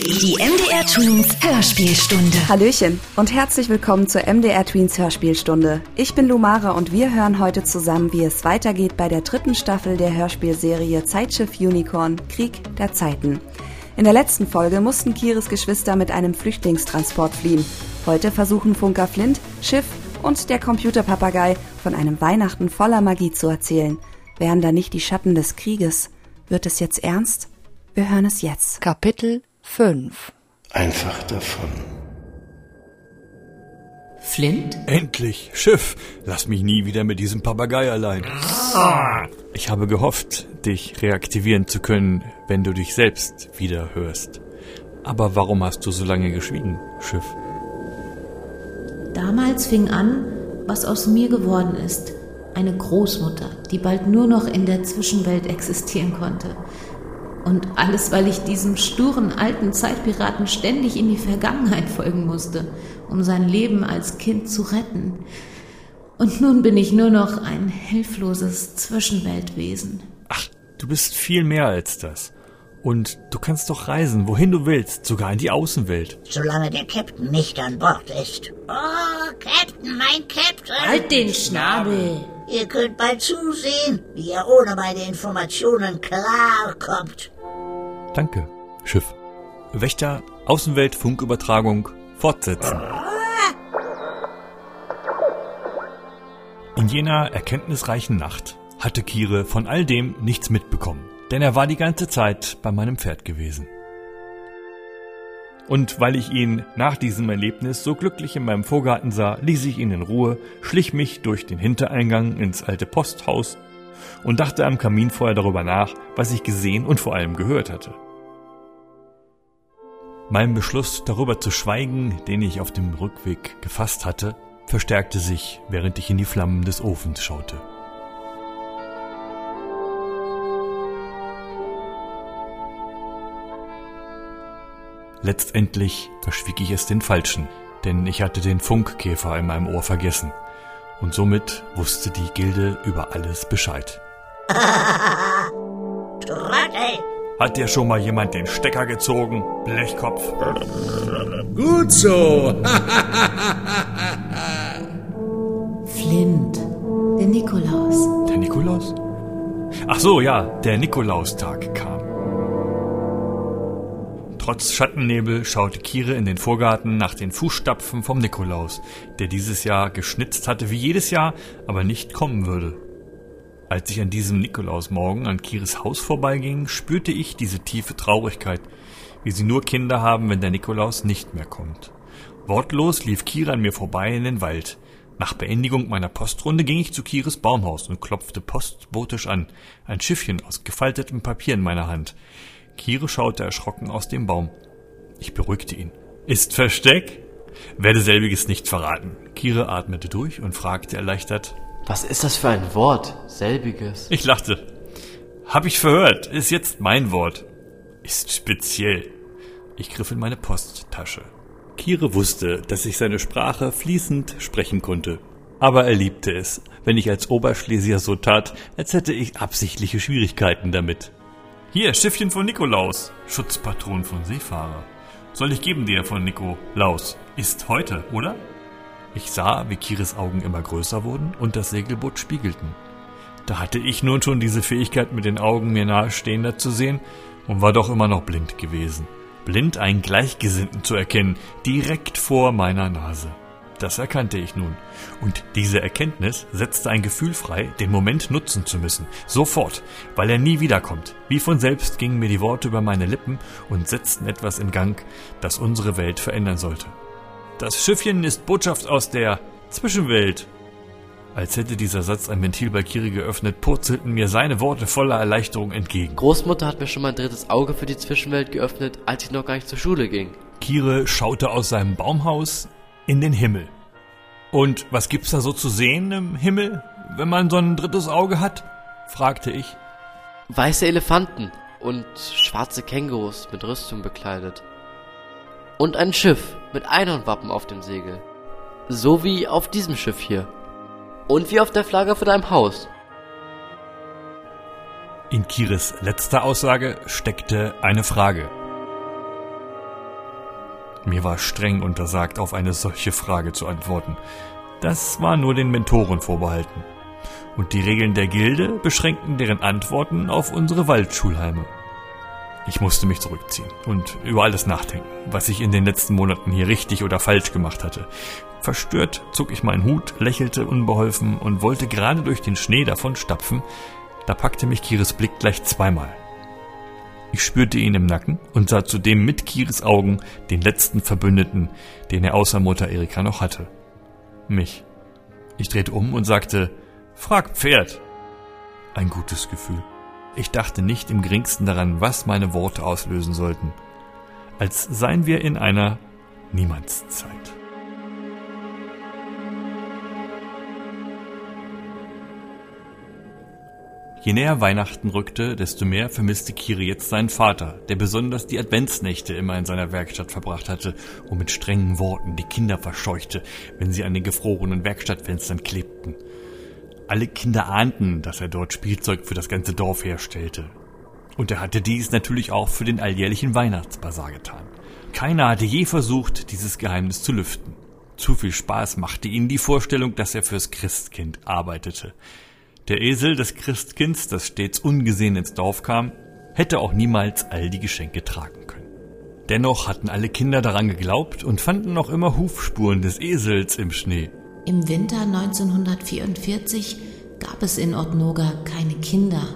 Die MDR Twins Hörspielstunde. Hallöchen und herzlich willkommen zur MDR Tweens Hörspielstunde. Ich bin Lumara und wir hören heute zusammen, wie es weitergeht bei der dritten Staffel der Hörspielserie Zeitschiff Unicorn Krieg der Zeiten. In der letzten Folge mussten Kiris Geschwister mit einem Flüchtlingstransport fliehen. Heute versuchen Funker Flint, Schiff und der Computerpapagei von einem Weihnachten voller Magie zu erzählen. Wären da nicht die Schatten des Krieges? Wird es jetzt ernst? Wir hören es jetzt. Kapitel 5 Einfach davon. Flint? Endlich, Schiff. Lass mich nie wieder mit diesem Papagei allein. Ich habe gehofft, dich reaktivieren zu können, wenn du dich selbst wieder hörst. Aber warum hast du so lange geschwiegen, Schiff? Damals fing an, was aus mir geworden ist. Eine Großmutter, die bald nur noch in der Zwischenwelt existieren konnte. Und alles, weil ich diesem sturen alten Zeitpiraten ständig in die Vergangenheit folgen musste, um sein Leben als Kind zu retten. Und nun bin ich nur noch ein hilfloses Zwischenweltwesen. Ach, du bist viel mehr als das. Und du kannst doch reisen, wohin du willst, sogar in die Außenwelt. solange der Captain nicht an Bord ist. Oh, Captain, mein Captain! Halt den Schnabel! Ihr könnt bald zusehen, wie er ohne meine Informationen klarkommt. Danke, Schiff. Wächter, Außenwelt, Funkübertragung, fortsetzen. In jener erkenntnisreichen Nacht hatte Kire von all dem nichts mitbekommen, denn er war die ganze Zeit bei meinem Pferd gewesen. Und weil ich ihn nach diesem Erlebnis so glücklich in meinem Vorgarten sah, ließ ich ihn in Ruhe, schlich mich durch den Hintereingang ins alte Posthaus und dachte am Kaminfeuer darüber nach, was ich gesehen und vor allem gehört hatte. Mein Beschluss, darüber zu schweigen, den ich auf dem Rückweg gefasst hatte, verstärkte sich, während ich in die Flammen des Ofens schaute. Letztendlich verschwieg ich es den Falschen, denn ich hatte den Funkkäfer in meinem Ohr vergessen. Und somit wusste die Gilde über alles Bescheid. Trottel! Hat dir schon mal jemand den Stecker gezogen, Blechkopf? Gut so. Flint, der Nikolaus. Der Nikolaus? Ach so, ja, der Nikolaustag kam. Trotz Schattennebel schaute Kire in den Vorgarten nach den Fußstapfen vom Nikolaus, der dieses Jahr geschnitzt hatte wie jedes Jahr, aber nicht kommen würde. Als ich an diesem Nikolausmorgen an Kires Haus vorbeiging, spürte ich diese tiefe Traurigkeit, wie sie nur Kinder haben, wenn der Nikolaus nicht mehr kommt. Wortlos lief Kira an mir vorbei in den Wald. Nach Beendigung meiner Postrunde ging ich zu Kires Baumhaus und klopfte postbotisch an, ein Schiffchen aus gefaltetem Papier in meiner Hand. Kire schaute erschrocken aus dem Baum. Ich beruhigte ihn. Ist Versteck? Werde selbiges nicht verraten. Kire atmete durch und fragte erleichtert. Was ist das für ein Wort? Selbiges. Ich lachte. Hab ich verhört, ist jetzt mein Wort. Ist speziell. Ich griff in meine Posttasche. Kire wusste, dass ich seine Sprache fließend sprechen konnte. Aber er liebte es, wenn ich als Oberschlesier so tat, als hätte ich absichtliche Schwierigkeiten damit. Hier, Schiffchen von Nikolaus, Schutzpatron von Seefahrer. Soll ich geben dir von Nikolaus. Ist heute, oder? Ich sah, wie Kires Augen immer größer wurden und das Segelboot spiegelten. Da hatte ich nun schon diese Fähigkeit, mit den Augen mir nahestehender zu sehen und war doch immer noch blind gewesen. Blind, einen Gleichgesinnten zu erkennen, direkt vor meiner Nase. Das erkannte ich nun. Und diese Erkenntnis setzte ein Gefühl frei, den Moment nutzen zu müssen. Sofort, weil er nie wiederkommt. Wie von selbst gingen mir die Worte über meine Lippen und setzten etwas in Gang, das unsere Welt verändern sollte. Das Schiffchen ist Botschaft aus der Zwischenwelt. Als hätte dieser Satz ein Ventil bei Kiri geöffnet, purzelten mir seine Worte voller Erleichterung entgegen. Großmutter hat mir schon mein drittes Auge für die Zwischenwelt geöffnet, als ich noch gar nicht zur Schule ging. Kire schaute aus seinem Baumhaus in den Himmel. Und was gibt's da so zu sehen im Himmel, wenn man so ein drittes Auge hat? fragte ich. Weiße Elefanten und schwarze Kängurus mit Rüstung bekleidet. Und ein Schiff mit Einhornwappen auf dem Segel. So wie auf diesem Schiff hier. Und wie auf der Flagge vor deinem Haus. In Kires letzter Aussage steckte eine Frage. Mir war streng untersagt, auf eine solche Frage zu antworten. Das war nur den Mentoren vorbehalten. Und die Regeln der Gilde beschränkten deren Antworten auf unsere Waldschulheime. Ich musste mich zurückziehen und über alles nachdenken, was ich in den letzten Monaten hier richtig oder falsch gemacht hatte. Verstört zog ich meinen Hut, lächelte unbeholfen und wollte gerade durch den Schnee davon stapfen, da packte mich Kiris Blick gleich zweimal. Ich spürte ihn im Nacken und sah zudem mit Kiris Augen den letzten Verbündeten, den er außer Mutter Erika noch hatte. Mich. Ich drehte um und sagte, Frag Pferd. Ein gutes Gefühl. Ich dachte nicht im geringsten daran, was meine Worte auslösen sollten. Als seien wir in einer Niemandszeit. Je näher Weihnachten rückte, desto mehr vermisste Kiri jetzt seinen Vater, der besonders die Adventsnächte immer in seiner Werkstatt verbracht hatte und mit strengen Worten die Kinder verscheuchte, wenn sie an den gefrorenen Werkstattfenstern klebten. Alle Kinder ahnten, dass er dort Spielzeug für das ganze Dorf herstellte. Und er hatte dies natürlich auch für den alljährlichen Weihnachtsbasar getan. Keiner hatte je versucht, dieses Geheimnis zu lüften. Zu viel Spaß machte ihnen die Vorstellung, dass er fürs Christkind arbeitete. Der Esel des Christkinds, das stets ungesehen ins Dorf kam, hätte auch niemals all die Geschenke tragen können. Dennoch hatten alle Kinder daran geglaubt und fanden noch immer Hufspuren des Esels im Schnee. Im Winter 1944 gab es in Otnoga keine Kinder,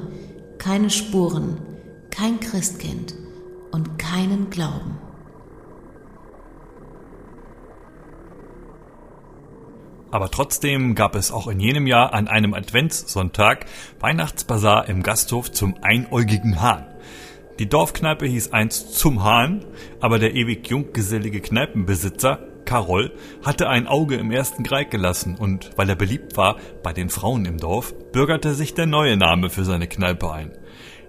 keine Spuren, kein Christkind und keinen Glauben. Aber trotzdem gab es auch in jenem Jahr an einem Adventssonntag Weihnachtsbazar im Gasthof zum einäugigen Hahn. Die Dorfkneipe hieß einst zum Hahn, aber der ewig junggesellige Kneipenbesitzer, Karol, hatte ein Auge im ersten Greig gelassen und weil er beliebt war bei den Frauen im Dorf, bürgerte sich der neue Name für seine Kneipe ein.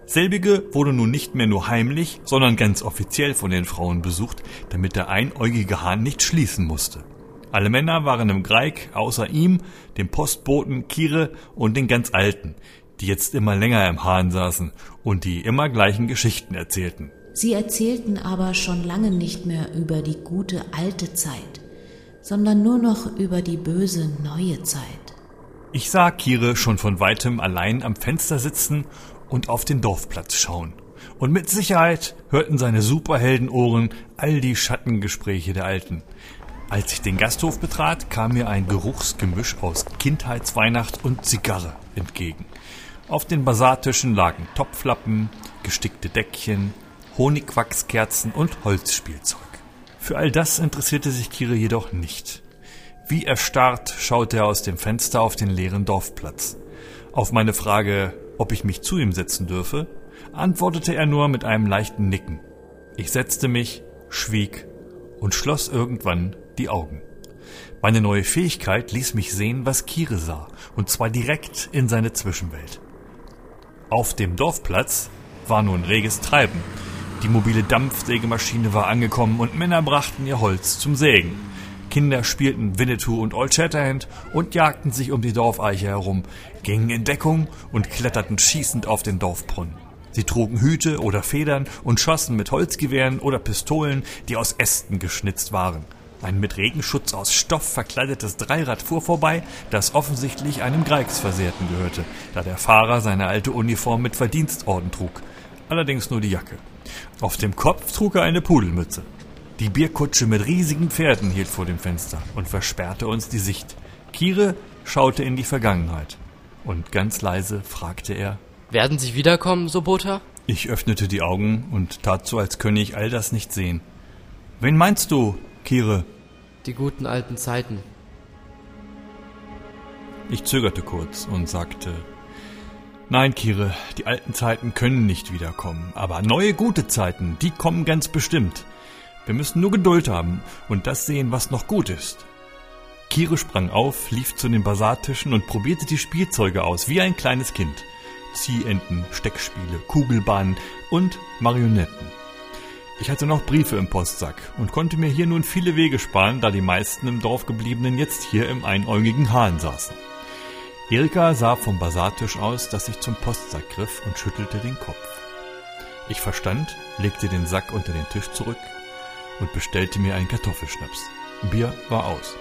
Selbige wurde nun nicht mehr nur heimlich, sondern ganz offiziell von den Frauen besucht, damit der einäugige Hahn nicht schließen musste. Alle Männer waren im Greig, außer ihm, dem Postboten, Kire und den ganz Alten, die jetzt immer länger im Hahn saßen und die immer gleichen Geschichten erzählten. Sie erzählten aber schon lange nicht mehr über die gute alte Zeit, sondern nur noch über die böse neue Zeit. Ich sah Kire schon von weitem allein am Fenster sitzen und auf den Dorfplatz schauen. Und mit Sicherheit hörten seine Superheldenohren all die Schattengespräche der Alten. Als ich den Gasthof betrat, kam mir ein Geruchsgemisch aus Kindheitsweihnacht und Zigarre entgegen. Auf den Basartischen lagen Topflappen, gestickte Deckchen, Honigwachskerzen und Holzspielzeug. Für all das interessierte sich Kire jedoch nicht. Wie erstarrt schaute er aus dem Fenster auf den leeren Dorfplatz. Auf meine Frage, ob ich mich zu ihm setzen dürfe, antwortete er nur mit einem leichten Nicken. Ich setzte mich, schwieg und schloss irgendwann die Augen. Meine neue Fähigkeit ließ mich sehen, was Kire sah, und zwar direkt in seine Zwischenwelt. Auf dem Dorfplatz war nun reges Treiben. Die mobile Dampfsägemaschine war angekommen und Männer brachten ihr Holz zum Sägen. Kinder spielten Winnetou und Old Shatterhand und jagten sich um die Dorfeiche herum, gingen in Deckung und kletterten schießend auf den Dorfbrunnen. Sie trugen Hüte oder Federn und schossen mit Holzgewehren oder Pistolen, die aus Ästen geschnitzt waren. Ein mit Regenschutz aus Stoff verkleidetes Dreirad fuhr vorbei, das offensichtlich einem Greigsversehrten gehörte, da der Fahrer seine alte Uniform mit Verdienstorden trug. Allerdings nur die Jacke. Auf dem Kopf trug er eine Pudelmütze. Die Bierkutsche mit riesigen Pferden hielt vor dem Fenster und versperrte uns die Sicht. Kire schaute in die Vergangenheit. Und ganz leise fragte er, Werden Sie wiederkommen, Sobota? Ich öffnete die Augen und tat so, als könne ich all das nicht sehen. Wen meinst du, Kire? Die guten alten Zeiten. Ich zögerte kurz und sagte, Nein, Kire, die alten Zeiten können nicht wiederkommen, aber neue gute Zeiten, die kommen ganz bestimmt. Wir müssen nur Geduld haben und das sehen, was noch gut ist. Kire sprang auf, lief zu den Basartischen und probierte die Spielzeuge aus, wie ein kleines Kind. Ziehenten, Steckspiele, Kugelbahnen und Marionetten. Ich hatte noch Briefe im Postsack und konnte mir hier nun viele Wege sparen, da die meisten im Dorf gebliebenen jetzt hier im einäugigen Hahn saßen. Erika sah vom Basartisch aus, dass ich zum Postsack griff und schüttelte den Kopf. Ich verstand, legte den Sack unter den Tisch zurück, und bestellte mir einen Kartoffelschnaps. Bier war aus.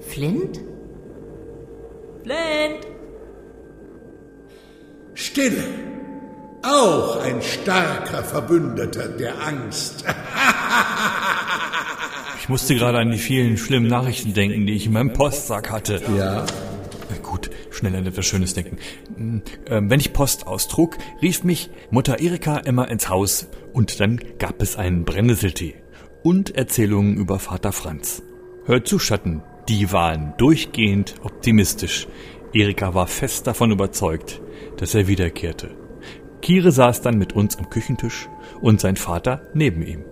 Flint? Flint! Stille. Auch ein starker Verbündeter der Angst. Ich musste gerade an die vielen schlimmen Nachrichten denken, die ich in meinem Postsack hatte. Ja. Gut, schnell an etwas Schönes denken. Ähm, wenn ich Post austrug, rief mich Mutter Erika immer ins Haus und dann gab es einen Brennnesseltee und Erzählungen über Vater Franz. Hör zu, Schatten, die waren durchgehend optimistisch. Erika war fest davon überzeugt, dass er wiederkehrte. Kire saß dann mit uns am Küchentisch und sein Vater neben ihm.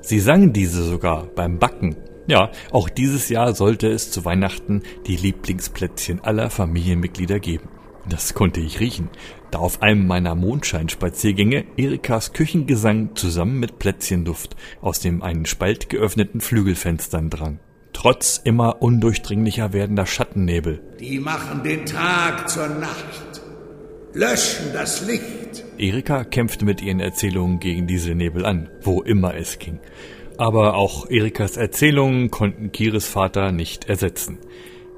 Sie sangen diese sogar beim Backen. Ja, auch dieses Jahr sollte es zu Weihnachten die Lieblingsplätzchen aller Familienmitglieder geben. Das konnte ich riechen, da auf einem meiner Mondscheinspaziergänge Erikas Küchengesang zusammen mit Plätzchenduft aus dem einen Spalt geöffneten Flügelfenstern drang. Trotz immer undurchdringlicher werdender Schattennebel. Die machen den Tag zur Nacht. Löschen das Licht. Erika kämpfte mit ihren Erzählungen gegen diese Nebel an, wo immer es ging. Aber auch Erikas Erzählungen konnten Kires Vater nicht ersetzen.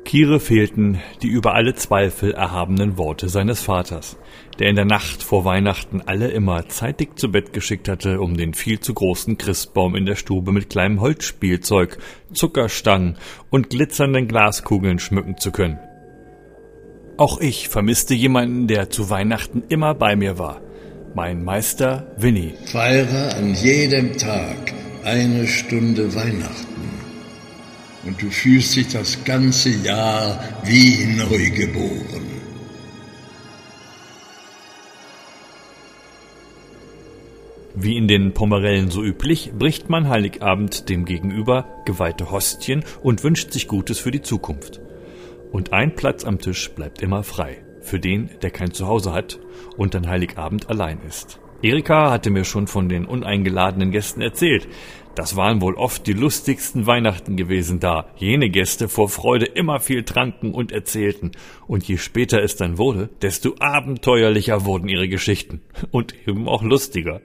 Kire fehlten die über alle Zweifel erhabenen Worte seines Vaters, der in der Nacht vor Weihnachten alle immer zeitig zu Bett geschickt hatte, um den viel zu großen Christbaum in der Stube mit kleinem Holzspielzeug, Zuckerstangen und glitzernden Glaskugeln schmücken zu können. Auch ich vermisste jemanden, der zu Weihnachten immer bei mir war. Mein Meister Winnie. Feiere an jedem Tag eine Stunde Weihnachten. Und du fühlst dich das ganze Jahr wie neugeboren. Wie in den Pomerellen so üblich, bricht man Heiligabend dem Gegenüber geweihte Hostien und wünscht sich Gutes für die Zukunft. Und ein Platz am Tisch bleibt immer frei. Für den, der kein Zuhause hat und an Heiligabend allein ist. Erika hatte mir schon von den uneingeladenen Gästen erzählt. Das waren wohl oft die lustigsten Weihnachten gewesen da. Jene Gäste vor Freude immer viel tranken und erzählten. Und je später es dann wurde, desto abenteuerlicher wurden ihre Geschichten. Und eben auch lustiger.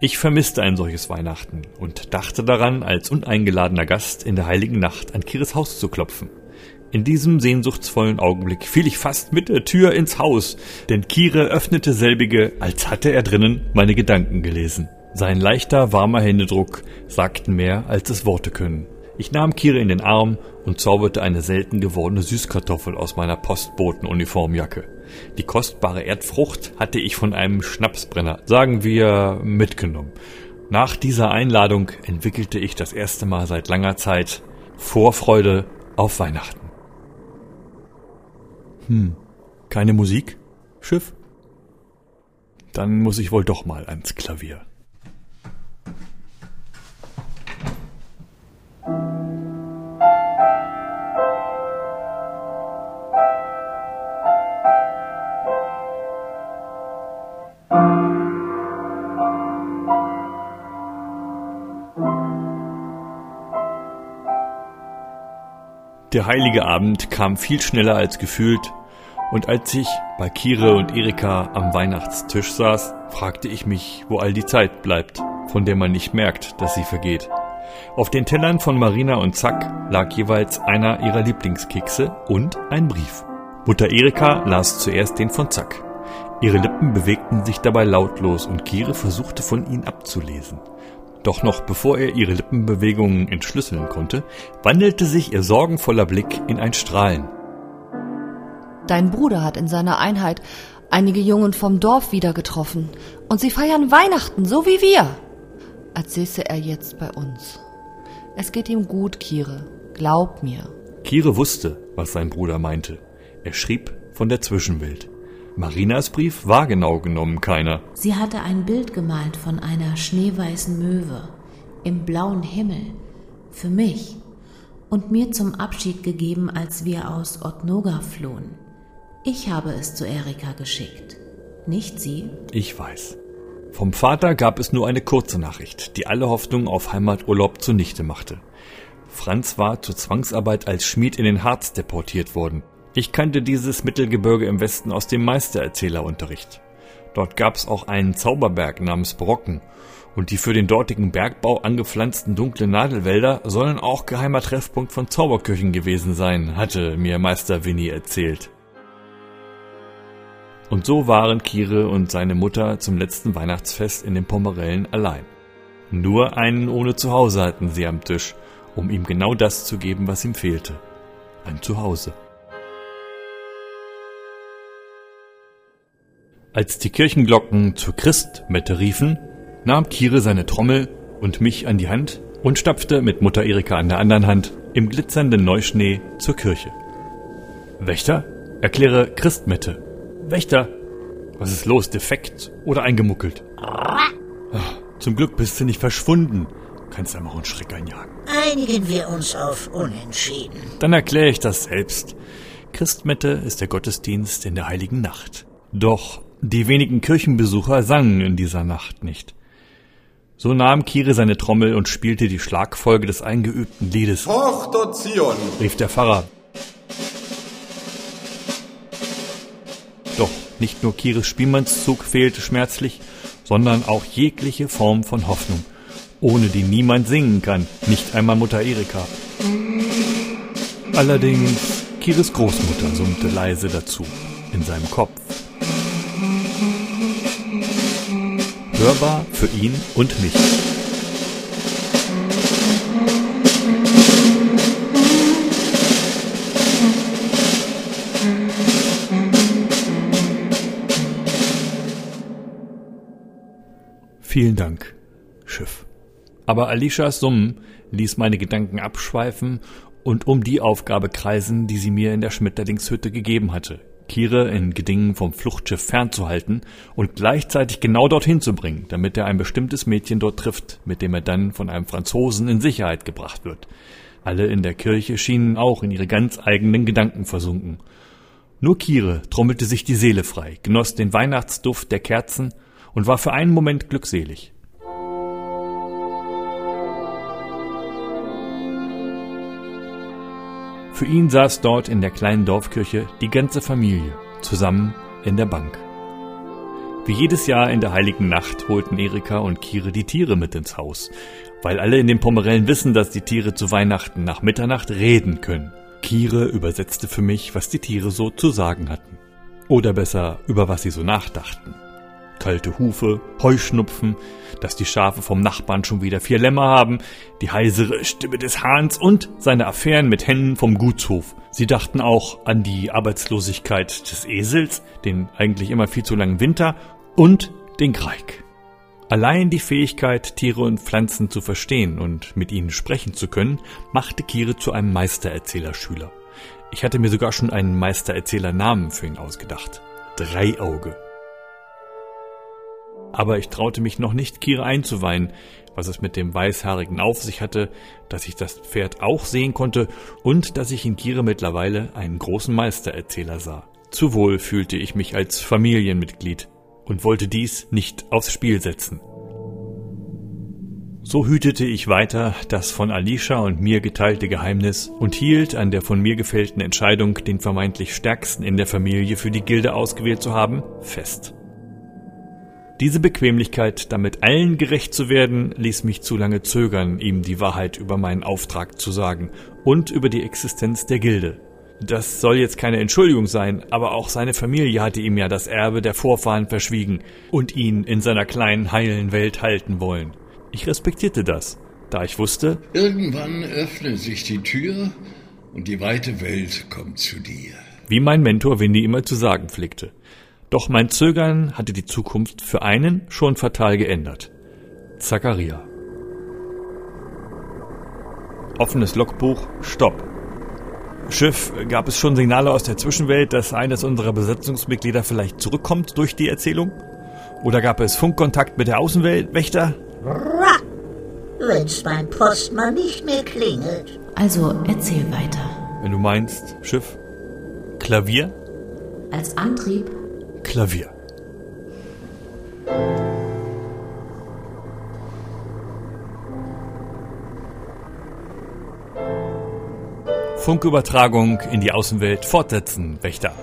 Ich vermisste ein solches Weihnachten und dachte daran, als uneingeladener Gast in der heiligen Nacht an Kiris Haus zu klopfen. In diesem sehnsuchtsvollen Augenblick fiel ich fast mit der Tür ins Haus, denn Kire öffnete selbige, als hatte er drinnen meine Gedanken gelesen. Sein leichter, warmer Händedruck sagten mehr, als es Worte können. Ich nahm Kire in den Arm und zauberte eine selten gewordene Süßkartoffel aus meiner Postbotenuniformjacke. Die kostbare Erdfrucht hatte ich von einem Schnapsbrenner, sagen wir, mitgenommen. Nach dieser Einladung entwickelte ich das erste Mal seit langer Zeit Vorfreude auf Weihnachten. Hm, keine Musik? Schiff? Dann muss ich wohl doch mal ans Klavier. Der heilige Abend kam viel schneller als gefühlt und als ich bei Kire und Erika am Weihnachtstisch saß, fragte ich mich, wo all die Zeit bleibt, von der man nicht merkt, dass sie vergeht. Auf den Tellern von Marina und Zack lag jeweils einer ihrer Lieblingskekse und ein Brief. Mutter Erika las zuerst den von Zack. Ihre Lippen bewegten sich dabei lautlos und Kire versuchte von ihnen abzulesen. Doch noch bevor er ihre Lippenbewegungen entschlüsseln konnte, wandelte sich ihr sorgenvoller Blick in ein Strahlen. Dein Bruder hat in seiner Einheit einige Jungen vom Dorf wieder getroffen. Und sie feiern Weihnachten, so wie wir. Als säße er jetzt bei uns. Es geht ihm gut, Kire. Glaub mir. Kire wusste, was sein Bruder meinte. Er schrieb von der Zwischenwelt. Marinas Brief war genau genommen keiner. Sie hatte ein Bild gemalt von einer schneeweißen Möwe im blauen Himmel für mich und mir zum Abschied gegeben, als wir aus Otnoga flohen. Ich habe es zu Erika geschickt, nicht sie. Ich weiß. Vom Vater gab es nur eine kurze Nachricht, die alle Hoffnung auf Heimaturlaub zunichte machte. Franz war zur Zwangsarbeit als Schmied in den Harz deportiert worden. Ich kannte dieses Mittelgebirge im Westen aus dem Meistererzählerunterricht. Dort gab's auch einen Zauberberg namens Brocken. Und die für den dortigen Bergbau angepflanzten dunklen Nadelwälder sollen auch geheimer Treffpunkt von Zauberköchen gewesen sein, hatte mir Meister Winnie erzählt. Und so waren Kire und seine Mutter zum letzten Weihnachtsfest in den Pomerellen allein. Nur einen ohne Zuhause hatten sie am Tisch, um ihm genau das zu geben, was ihm fehlte. Ein Zuhause. Als die Kirchenglocken zur Christmette riefen, nahm Kire seine Trommel und mich an die Hand und stapfte mit Mutter Erika an der anderen Hand im glitzernden Neuschnee zur Kirche. Wächter, erkläre Christmette. Wächter, was ist los, defekt oder eingemuckelt? Ach, zum Glück bist du nicht verschwunden. Kannst einem auch einen Schreck einjagen. Einigen wir uns auf Unentschieden. Dann erkläre ich das selbst. Christmette ist der Gottesdienst in der heiligen Nacht. Doch die wenigen Kirchenbesucher sangen in dieser Nacht nicht. So nahm Kire seine Trommel und spielte die Schlagfolge des eingeübten Liedes. Tochter Zion, rief der Pfarrer. Doch nicht nur Kires Spielmannszug fehlte schmerzlich, sondern auch jegliche Form von Hoffnung, ohne die niemand singen kann, nicht einmal Mutter Erika. Allerdings Kires Großmutter summte leise dazu, in seinem Kopf. Hörbar für ihn und mich. Vielen Dank, Schiff. Aber Alishas Summen ließ meine Gedanken abschweifen und um die Aufgabe kreisen, die sie mir in der Schmetterlingshütte gegeben hatte. Kire in Gedingen vom Fluchtschiff fernzuhalten und gleichzeitig genau dorthin zu bringen, damit er ein bestimmtes Mädchen dort trifft, mit dem er dann von einem Franzosen in Sicherheit gebracht wird. Alle in der Kirche schienen auch in ihre ganz eigenen Gedanken versunken. Nur Kire trommelte sich die Seele frei, genoss den Weihnachtsduft der Kerzen und war für einen Moment glückselig. Für ihn saß dort in der kleinen Dorfkirche die ganze Familie zusammen in der Bank. Wie jedes Jahr in der heiligen Nacht holten Erika und Kire die Tiere mit ins Haus, weil alle in den Pomerellen wissen, dass die Tiere zu Weihnachten nach Mitternacht reden können. Kire übersetzte für mich, was die Tiere so zu sagen hatten. Oder besser, über was sie so nachdachten kalte Hufe, Heuschnupfen, dass die Schafe vom Nachbarn schon wieder vier Lämmer haben, die heisere Stimme des Hahns und seine Affären mit Hennen vom Gutshof. Sie dachten auch an die Arbeitslosigkeit des Esels, den eigentlich immer viel zu langen Winter und den Greig. Allein die Fähigkeit, Tiere und Pflanzen zu verstehen und mit ihnen sprechen zu können, machte Kire zu einem Meistererzählerschüler. Ich hatte mir sogar schon einen Meistererzählernamen für ihn ausgedacht. Dreiauge. Aber ich traute mich noch nicht, Kira einzuweihen, was es mit dem Weißhaarigen auf sich hatte, dass ich das Pferd auch sehen konnte und dass ich in Kira mittlerweile einen großen Meistererzähler sah. Zu wohl fühlte ich mich als Familienmitglied und wollte dies nicht aufs Spiel setzen. So hütete ich weiter das von Alicia und mir geteilte Geheimnis und hielt an der von mir gefällten Entscheidung, den vermeintlich stärksten in der Familie für die Gilde ausgewählt zu haben, fest. Diese Bequemlichkeit, damit allen gerecht zu werden, ließ mich zu lange zögern, ihm die Wahrheit über meinen Auftrag zu sagen und über die Existenz der Gilde. Das soll jetzt keine Entschuldigung sein, aber auch seine Familie hatte ihm ja das Erbe der Vorfahren verschwiegen und ihn in seiner kleinen heilen Welt halten wollen. Ich respektierte das, da ich wusste, irgendwann öffnet sich die Tür und die weite Welt kommt zu dir. Wie mein Mentor Windy immer zu sagen pflegte. Doch mein Zögern hatte die Zukunft für einen schon fatal geändert. Zacharia. Offenes Logbuch, Stopp. Schiff, gab es schon Signale aus der Zwischenwelt, dass eines unserer Besatzungsmitglieder vielleicht zurückkommt durch die Erzählung? Oder gab es Funkkontakt mit der Außenwelt, Wächter? Wenn's beim Postmann nicht mehr klingelt. Also erzähl weiter. Wenn du meinst, Schiff. Klavier? Als Antrieb Klavier. Funkübertragung in die Außenwelt fortsetzen, Wächter.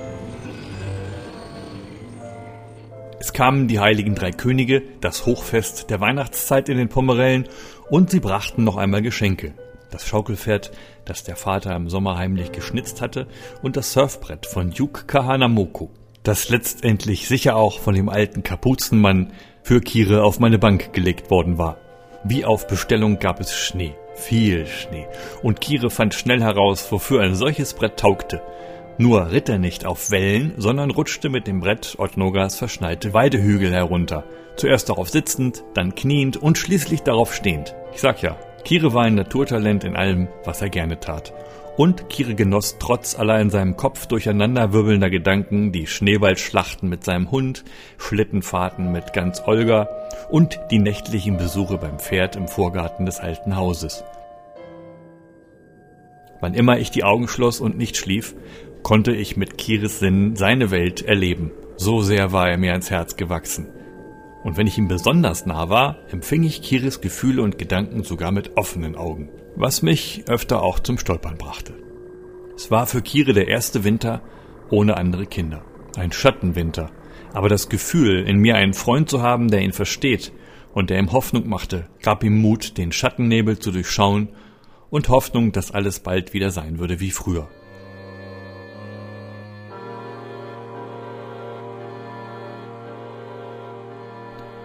Es kamen die heiligen drei Könige, das Hochfest der Weihnachtszeit in den Pomerellen, und sie brachten noch einmal Geschenke. Das Schaukelpferd, das der Vater im Sommer heimlich geschnitzt hatte, und das Surfbrett von Duke Kahanamoko, das letztendlich sicher auch von dem alten Kapuzenmann für Kire auf meine Bank gelegt worden war. Wie auf Bestellung gab es Schnee, viel Schnee, und Kire fand schnell heraus, wofür ein solches Brett taugte. Nur ritt er nicht auf Wellen, sondern rutschte mit dem Brett Ottnogas verschneite Weidehügel herunter. Zuerst darauf sitzend, dann kniend und schließlich darauf stehend. Ich sag ja, Kire war ein Naturtalent in allem, was er gerne tat. Und Kire genoss trotz aller in seinem Kopf durcheinanderwirbelnder Gedanken die Schneeballschlachten mit seinem Hund, Schlittenfahrten mit ganz Olga und die nächtlichen Besuche beim Pferd im Vorgarten des alten Hauses. Wann immer ich die Augen schloss und nicht schlief, konnte ich mit Kires Sinn seine Welt erleben. So sehr war er mir ans Herz gewachsen. Und wenn ich ihm besonders nah war, empfing ich Kiris Gefühle und Gedanken sogar mit offenen Augen, was mich öfter auch zum Stolpern brachte. Es war für Kire der erste Winter ohne andere Kinder. Ein Schattenwinter. Aber das Gefühl, in mir einen Freund zu haben, der ihn versteht und der ihm Hoffnung machte, gab ihm Mut, den Schattennebel zu durchschauen und Hoffnung, dass alles bald wieder sein würde wie früher.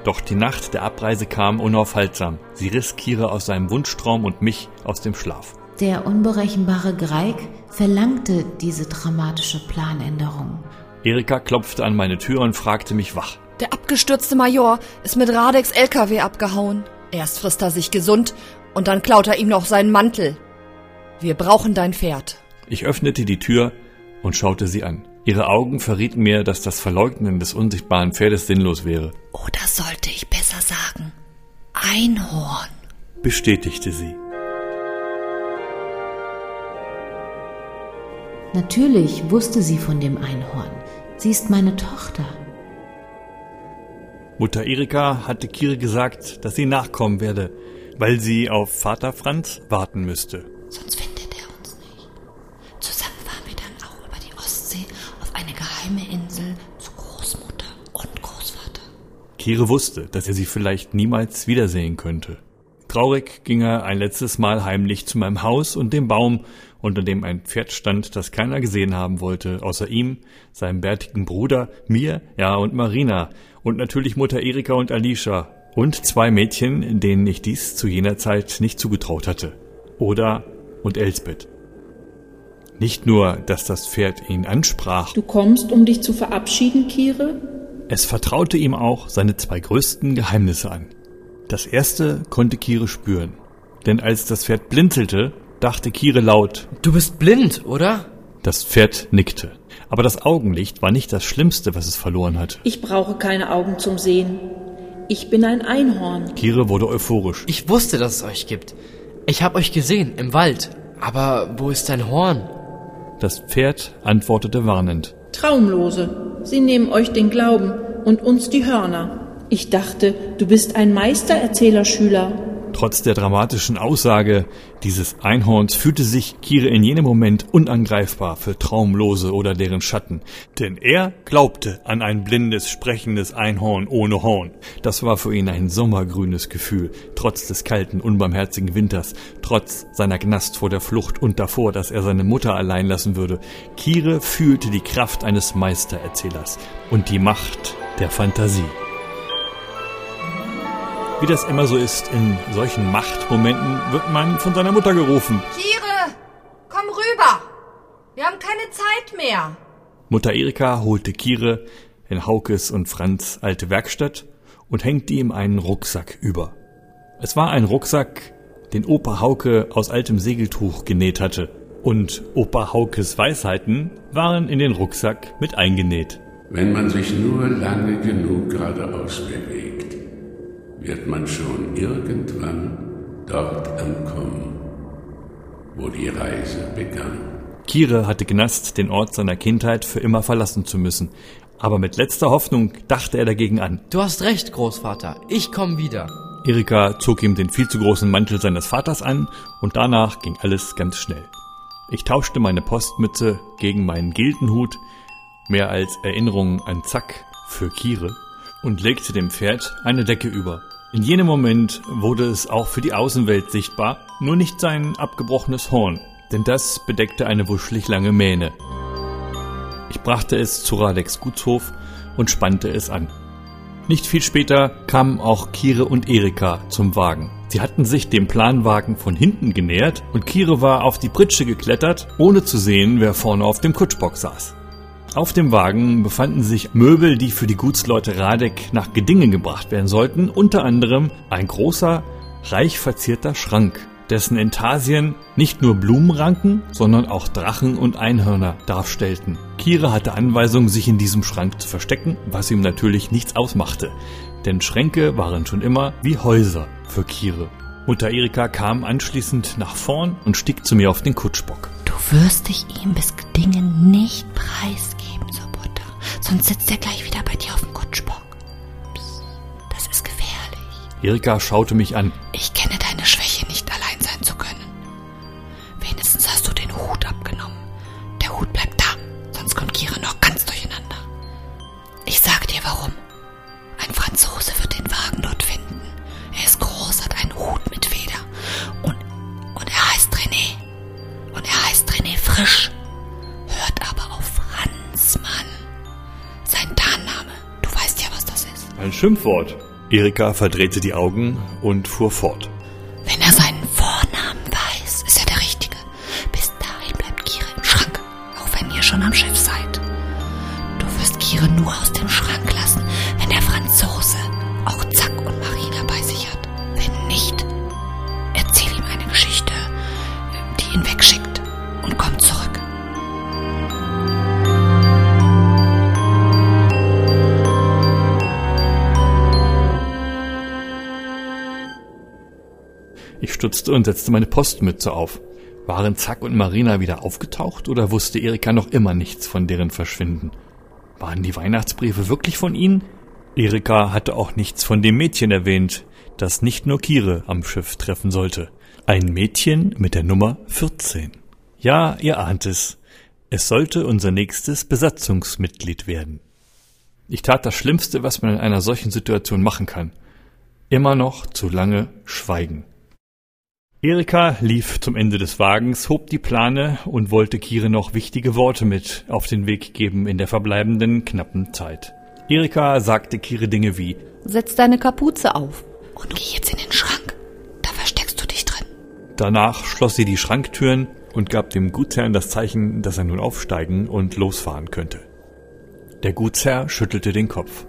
Doch die Nacht der Abreise kam unaufhaltsam. Sie riss Kira aus seinem Wunschtraum und mich aus dem Schlaf. Der unberechenbare Greig verlangte diese dramatische Planänderung. Erika klopfte an meine Tür und fragte mich wach. Der abgestürzte Major ist mit Radex LKW abgehauen. Erst frisst er sich gesund und dann klaut er ihm noch seinen Mantel. Wir brauchen dein Pferd. Ich öffnete die Tür und schaute sie an. Ihre Augen verrieten mir, dass das Verleugnen des unsichtbaren Pferdes sinnlos wäre. Oder sollte ich besser sagen, Einhorn, bestätigte sie. Natürlich wusste sie von dem Einhorn. Sie ist meine Tochter. Mutter Erika hatte Kire gesagt, dass sie nachkommen werde, weil sie auf Vater Franz warten müsste. sonst findet er uns nicht. Zusammen fahren wir dann auch über die Ostsee auf eine geheime Insel zu Großmutter und Großvater. Kire wusste, dass er sie vielleicht niemals wiedersehen könnte. Traurig ging er ein letztes Mal heimlich zu meinem Haus und dem Baum, unter dem ein Pferd stand, das keiner gesehen haben wollte, außer ihm, seinem bärtigen Bruder, mir, ja und Marina und natürlich Mutter Erika und Alicia und zwei Mädchen, denen ich dies zu jener Zeit nicht zugetraut hatte. Oda und Elsbeth. Nicht nur, dass das Pferd ihn ansprach, Du kommst, um dich zu verabschieden, Kire? Es vertraute ihm auch seine zwei größten Geheimnisse an. Das erste konnte Kire spüren. Denn als das Pferd blinzelte, dachte Kire laut, Du bist blind, oder? das Pferd nickte. Aber das Augenlicht war nicht das Schlimmste, was es verloren hatte. Ich brauche keine Augen zum Sehen. Ich bin ein Einhorn. Kire wurde euphorisch. Ich wusste, dass es euch gibt. Ich hab euch gesehen, im Wald. Aber wo ist dein Horn? Das Pferd antwortete warnend. Traumlose. Sie nehmen euch den Glauben und uns die Hörner. Ich dachte, du bist ein Meistererzählerschüler. Trotz der dramatischen Aussage dieses Einhorns fühlte sich Kire in jenem Moment unangreifbar für Traumlose oder deren Schatten. Denn er glaubte an ein blindes, sprechendes Einhorn ohne Horn. Das war für ihn ein sommergrünes Gefühl, trotz des kalten, unbarmherzigen Winters, trotz seiner Gnast vor der Flucht und davor, dass er seine Mutter allein lassen würde. Kire fühlte die Kraft eines Meistererzählers und die Macht der Fantasie. Wie das immer so ist, in solchen Machtmomenten wird man von seiner Mutter gerufen. Kire, komm rüber. Wir haben keine Zeit mehr. Mutter Erika holte Kire in Haukes und Franz alte Werkstatt und hängte ihm einen Rucksack über. Es war ein Rucksack, den Opa Hauke aus altem Segeltuch genäht hatte. Und Opa Haukes Weisheiten waren in den Rucksack mit eingenäht. Wenn man sich nur lange genug geradeaus bewegt, wird man schon irgendwann dort ankommen, wo die Reise begann. Kire hatte Gnast, den Ort seiner Kindheit für immer verlassen zu müssen. Aber mit letzter Hoffnung dachte er dagegen an. Du hast recht, Großvater. Ich komm wieder. Erika zog ihm den viel zu großen Mantel seines Vaters an und danach ging alles ganz schnell. Ich tauschte meine Postmütze gegen meinen Gildenhut, mehr als Erinnerung an Zack für Kire, und legte dem Pferd eine Decke über. In jenem Moment wurde es auch für die Außenwelt sichtbar, nur nicht sein abgebrochenes Horn, denn das bedeckte eine wuschelig lange Mähne. Ich brachte es zu Radeks Gutshof und spannte es an. Nicht viel später kamen auch Kire und Erika zum Wagen. Sie hatten sich dem Planwagen von hinten genähert und Kire war auf die Pritsche geklettert, ohne zu sehen, wer vorne auf dem Kutschbock saß. Auf dem Wagen befanden sich Möbel, die für die Gutsleute Radek nach Gedingen gebracht werden sollten, unter anderem ein großer, reich verzierter Schrank, dessen Intarsien nicht nur Blumenranken, sondern auch Drachen und Einhörner darstellten. Kira hatte Anweisung, sich in diesem Schrank zu verstecken, was ihm natürlich nichts ausmachte, denn Schränke waren schon immer wie Häuser für Kire. Mutter Erika kam anschließend nach vorn und stieg zu mir auf den Kutschbock. Du wirst dich ihm bis Gedingen nicht preisgeben. Sonst sitzt er gleich wieder bei dir auf dem Kutschbock. Psst, das ist gefährlich. Erika schaute mich an. Ich kenne deine Schwäche, Schimpfwort. Erika verdrehte die Augen und fuhr fort. Und setzte meine Postmütze auf. Waren Zack und Marina wieder aufgetaucht oder wusste Erika noch immer nichts von deren Verschwinden? Waren die Weihnachtsbriefe wirklich von ihnen? Erika hatte auch nichts von dem Mädchen erwähnt, das nicht nur Kire am Schiff treffen sollte. Ein Mädchen mit der Nummer 14. Ja, ihr ahnt es. Es sollte unser nächstes Besatzungsmitglied werden. Ich tat das Schlimmste, was man in einer solchen Situation machen kann. Immer noch zu lange schweigen. Erika lief zum Ende des Wagens, hob die Plane und wollte Kire noch wichtige Worte mit auf den Weg geben in der verbleibenden knappen Zeit. Erika sagte Kire Dinge wie Setz deine Kapuze auf. Und geh jetzt in den Schrank. Da versteckst du dich drin. Danach schloss sie die Schranktüren und gab dem Gutsherrn das Zeichen, dass er nun aufsteigen und losfahren könnte. Der Gutsherr schüttelte den Kopf.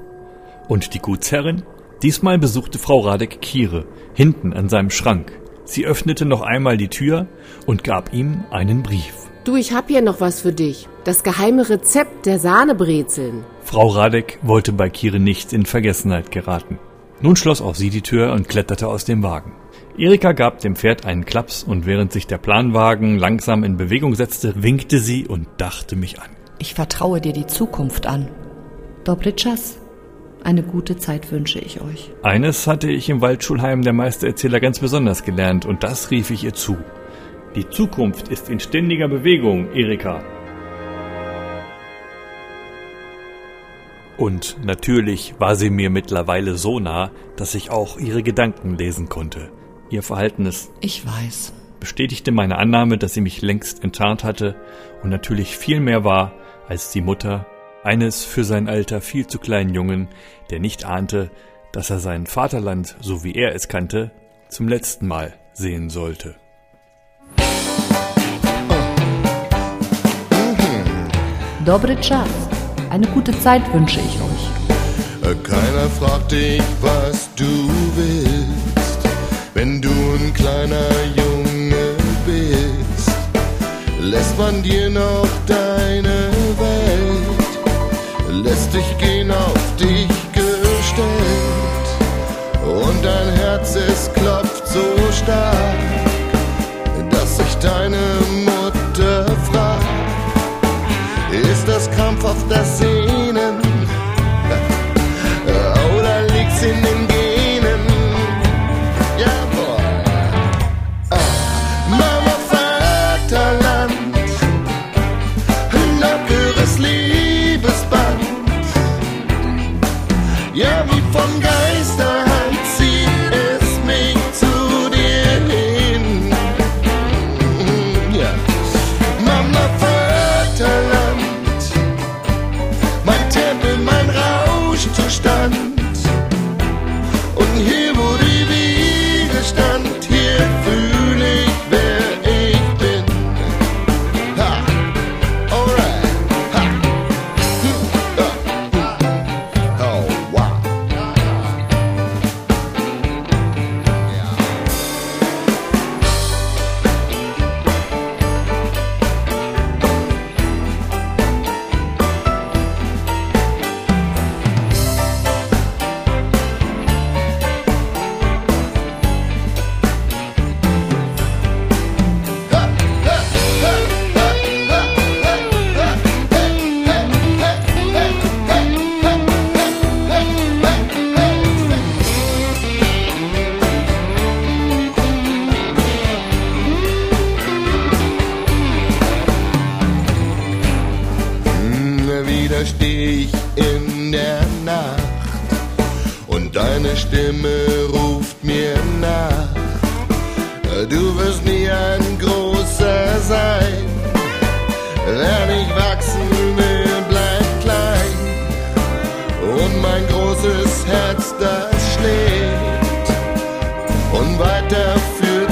Und die Gutsherrin? Diesmal besuchte Frau Radek Kire, hinten an seinem Schrank. Sie öffnete noch einmal die Tür und gab ihm einen Brief. Du, ich hab hier noch was für dich. Das geheime Rezept der Sahnebrezeln. Frau Radek wollte bei Kire nicht in Vergessenheit geraten. Nun schloss auch sie die Tür und kletterte aus dem Wagen. Erika gab dem Pferd einen Klaps und während sich der Planwagen langsam in Bewegung setzte, winkte sie und dachte mich an. Ich vertraue dir die Zukunft an. Dobritschas, eine gute Zeit wünsche ich euch. Eines hatte ich im Waldschulheim der Meistererzähler ganz besonders gelernt und das rief ich ihr zu. Die Zukunft ist in ständiger Bewegung, Erika. Und natürlich war sie mir mittlerweile so nah, dass ich auch ihre Gedanken lesen konnte. Ihr Verhaltenes Ich weiß. bestätigte meine Annahme, dass sie mich längst enttarnt hatte und natürlich viel mehr war als die Mutter eines für sein Alter viel zu kleinen Jungen, der nicht ahnte, dass er sein Vaterland, so wie er es kannte, zum letzten Mal sehen sollte. Dobre Czas. Eine gute Zeit wünsche ich euch. Keiner fragt dich, was du willst, wenn du ein kleiner Junge bist. Lässt man dir noch deine lässt dich gehen auf dich gestellt. Und dein Herz, es klopft so stark, dass sich deine Mutter fragt, ist das krampfhaft das Sehnen?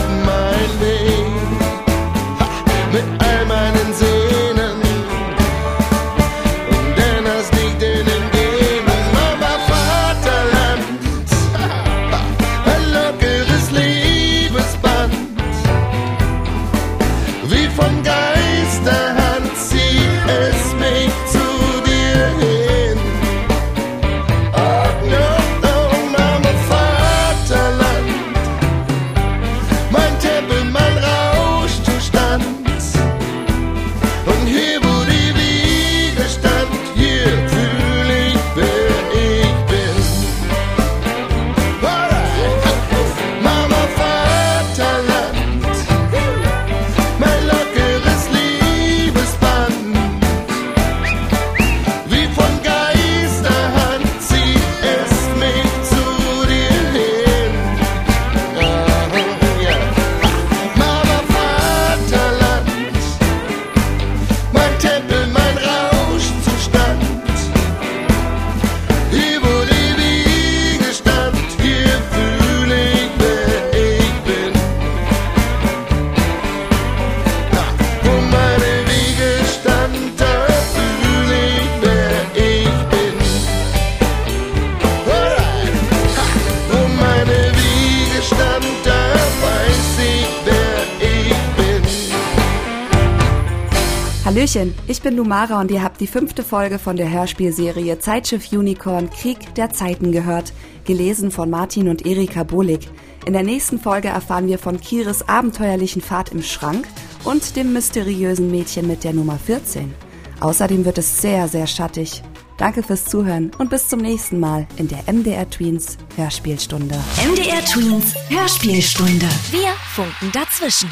Führt mein Hallöchen, ich bin Lumara und ihr habt die fünfte Folge von der Hörspielserie Zeitschiff Unicorn Krieg der Zeiten gehört, gelesen von Martin und Erika Bohlig. In der nächsten Folge erfahren wir von Kiris abenteuerlichen Fahrt im Schrank und dem mysteriösen Mädchen mit der Nummer 14. Außerdem wird es sehr, sehr schattig. Danke fürs Zuhören und bis zum nächsten Mal in der MDR Tweens Hörspielstunde. MDR Tweens Hörspielstunde. Wir funken dazwischen.